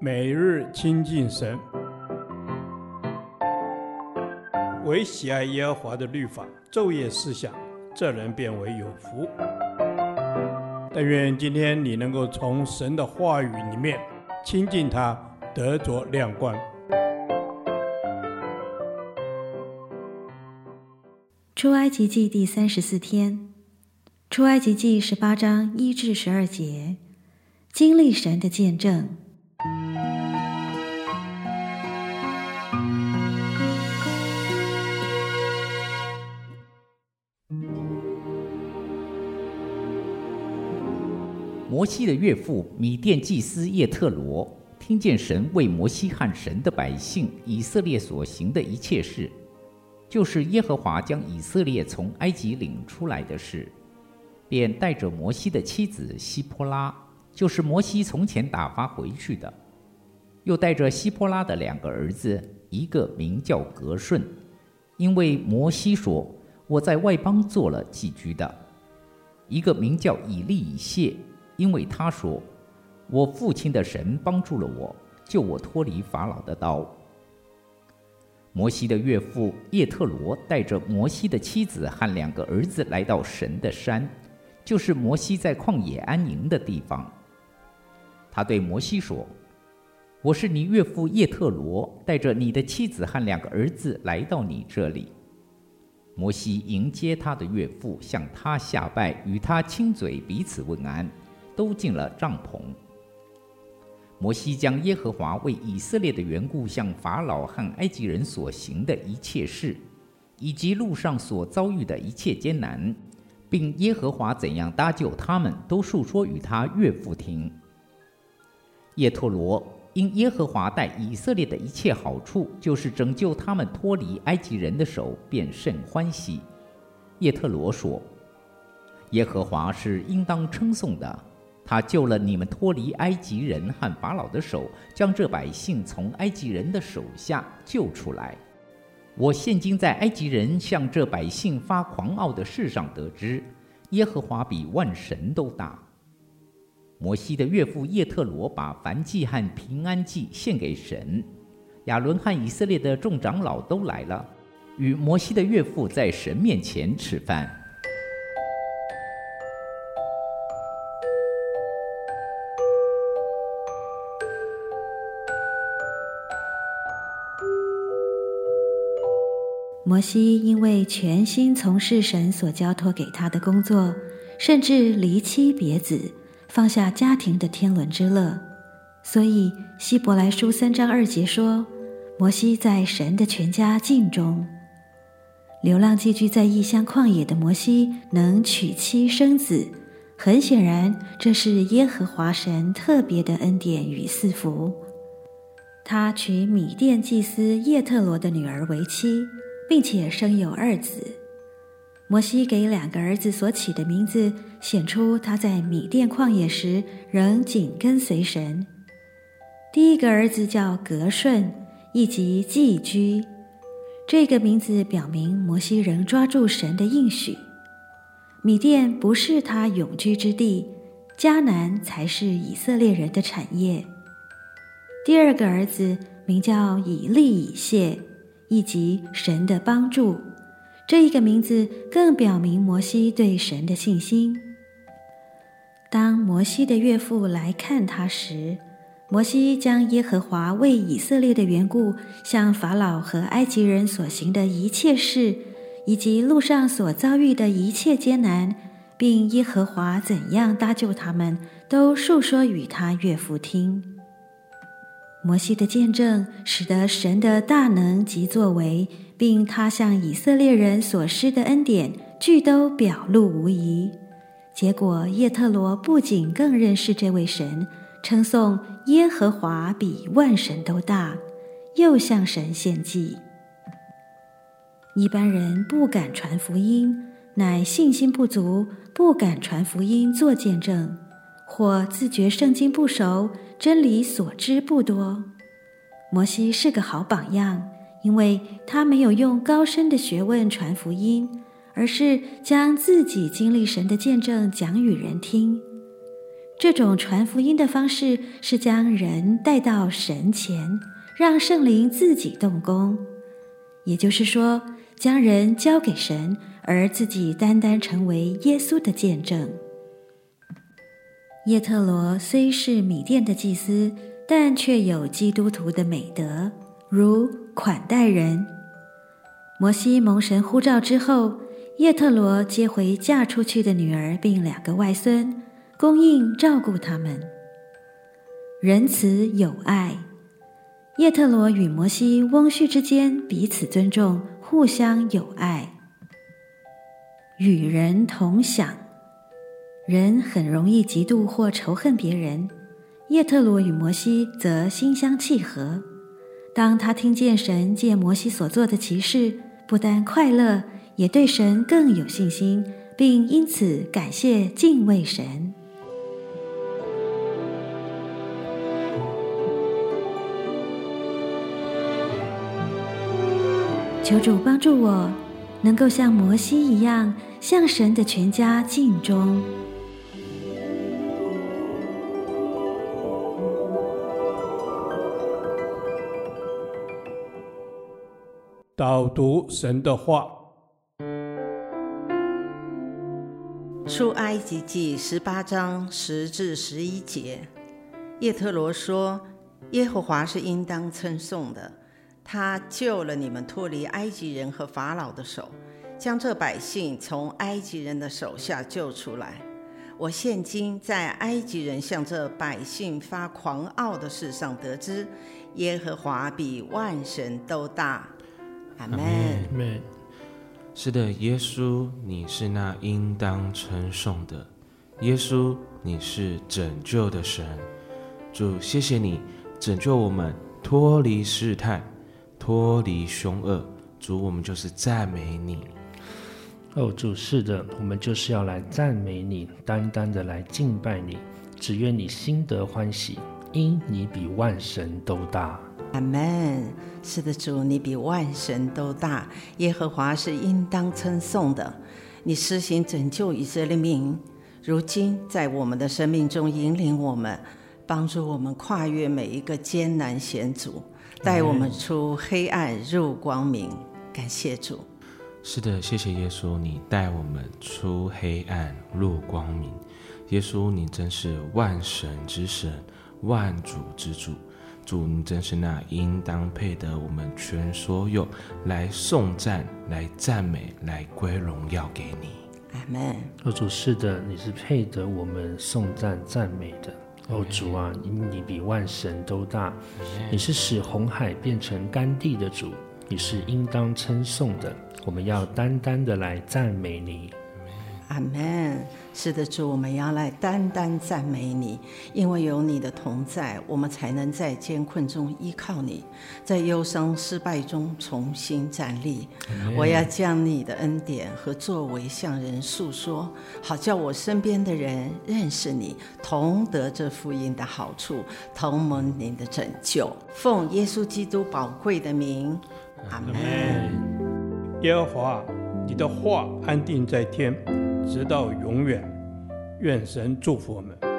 每日亲近神，唯喜爱耶和华的律法，昼夜思想，这人便为有福。但愿今天你能够从神的话语里面亲近他，得着亮光。出埃及记第三十四天，出埃及记十八章一至十二节，经历神的见证。摩西的岳父米甸祭司叶特罗听见神为摩西和神的百姓以色列所行的一切事。就是耶和华将以色列从埃及领出来的事，便带着摩西的妻子希波拉，就是摩西从前打发回去的，又带着希波拉的两个儿子，一个名叫革顺，因为摩西说我在外邦做了寄居的；一个名叫以利以谢，因为他说我父亲的神帮助了我，救我脱离法老的刀。摩西的岳父叶特罗带着摩西的妻子和两个儿子来到神的山，就是摩西在旷野安营的地方。他对摩西说：“我是你岳父叶特罗，带着你的妻子和两个儿子来到你这里。”摩西迎接他的岳父，向他下拜，与他亲嘴，彼此问安，都进了帐篷。摩西将耶和华为以色列的缘故向法老和埃及人所行的一切事，以及路上所遭遇的一切艰难，并耶和华怎样搭救他们，都述说与他岳父听。叶忒罗因耶和华待以色列的一切好处，就是拯救他们脱离埃及人的手，便甚欢喜。叶特罗说：“耶和华是应当称颂的。”他救了你们脱离埃及人和法老的手，将这百姓从埃及人的手下救出来。我现今在埃及人向这百姓发狂傲的事上得知，耶和华比万神都大。摩西的岳父叶特罗把燔祭和平安祭献给神。亚伦和以色列的众长老都来了，与摩西的岳父在神面前吃饭。摩西因为全心从事神所交托给他的工作，甚至离妻别子，放下家庭的天伦之乐，所以希伯来书三章二节说：“摩西在神的全家境中。”流浪寄居在异乡旷野的摩西能娶妻生子，很显然这是耶和华神特别的恩典与赐福。他娶米甸祭司叶特罗的女儿为妻。并且生有二子，摩西给两个儿子所起的名字，显出他在米甸旷野时仍紧跟随神。第一个儿子叫革顺，意即寄居，这个名字表明摩西仍抓住神的应许。米甸不是他永居之地，迦南才是以色列人的产业。第二个儿子名叫以利以谢。以及神的帮助，这一个名字更表明摩西对神的信心。当摩西的岳父来看他时，摩西将耶和华为以色列的缘故向法老和埃及人所行的一切事，以及路上所遭遇的一切艰难，并耶和华怎样搭救他们，都述说与他岳父听。摩西的见证使得神的大能及作为，并他向以色列人所施的恩典，俱都表露无遗。结果，叶特罗不仅更认识这位神，称颂耶和华比万神都大，又向神献祭。一般人不敢传福音，乃信心不足，不敢传福音做见证，或自觉圣经不熟。真理所知不多，摩西是个好榜样，因为他没有用高深的学问传福音，而是将自己经历神的见证讲与人听。这种传福音的方式是将人带到神前，让圣灵自己动工，也就是说，将人交给神，而自己单单成为耶稣的见证。叶特罗虽是米甸的祭司，但却有基督徒的美德，如款待人。摩西蒙神呼召之后，叶特罗接回嫁出去的女儿，并两个外孙，供应照顾他们。仁慈友爱，叶特罗与摩西翁婿之间彼此尊重，互相友爱。与人同享。人很容易嫉妒或仇恨别人，叶特罗与摩西则心相契合。当他听见神借摩西所做的奇事，不但快乐，也对神更有信心，并因此感谢敬畏神。求主帮助我，能够像摩西一样，向神的全家尽忠。导读神的话，出埃及记十八章十至十一节，叶特罗说：“耶和华是应当称颂的，他救了你们脱离埃及人和法老的手，将这百姓从埃及人的手下救出来。我现今在埃及人向这百姓发狂傲的事上得知，耶和华比万神都大。”阿门。阿门。是的，耶稣，你是那应当称颂的。耶稣，你是拯救的神。主，谢谢你拯救我们脱离试探，脱离凶恶。主，我们就是赞美你。哦，主，是的，我们就是要来赞美你，单单的来敬拜你。只愿你心得欢喜，因你比万神都大。阿门。是的，主，你比万神都大。耶和华是应当称颂的。你施行拯救以色列民，如今在我们的生命中引领我们，帮助我们跨越每一个艰难险阻，带我们出黑暗入光明。感谢主。是的，谢谢耶稣，你带我们出黑暗入光明。耶稣，你真是万神之神，万主之主。主，你真是那应当配得我们全所有来颂赞、来赞美、来归荣耀给你。阿门。哦，主是的，你是配得我们颂赞赞美的。哦，主啊，因你比万神都大，你是使红海变成干地的主，你是应当称颂的。我们要单单的来赞美你。阿门。是的，主，我们要来单单赞美你，因为有你的同在，我们才能在艰困中依靠你，在忧伤失败中重新站立。我要将你的恩典和作为向人诉说，好叫我身边的人认识你，同得这福音的好处，同蒙您的拯救。奉耶稣基督宝贵的名，阿门。耶和华，你的话安定在天。直到永远，愿神祝福我们。